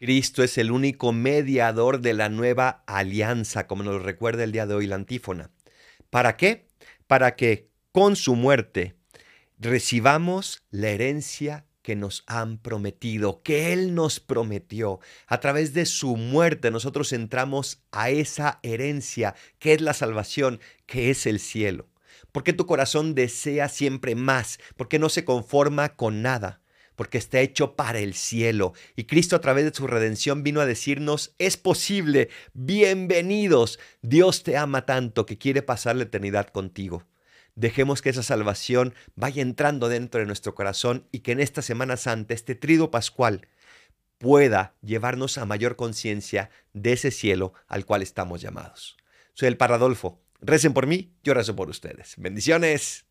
Cristo es el único mediador de la nueva alianza, como nos recuerda el día de hoy la antífona. ¿Para qué? Para que con su muerte recibamos la herencia que nos han prometido, que Él nos prometió. A través de su muerte nosotros entramos a esa herencia que es la salvación, que es el cielo. ¿Por qué tu corazón desea siempre más? ¿Por qué no se conforma con nada? Porque está hecho para el cielo. Y Cristo a través de su redención vino a decirnos, es posible, bienvenidos. Dios te ama tanto que quiere pasar la eternidad contigo. Dejemos que esa salvación vaya entrando dentro de nuestro corazón y que en esta Semana Santa, este trido pascual, pueda llevarnos a mayor conciencia de ese cielo al cual estamos llamados. Soy el Paradolfo Recen por mí, yo rezo por ustedes. Bendiciones.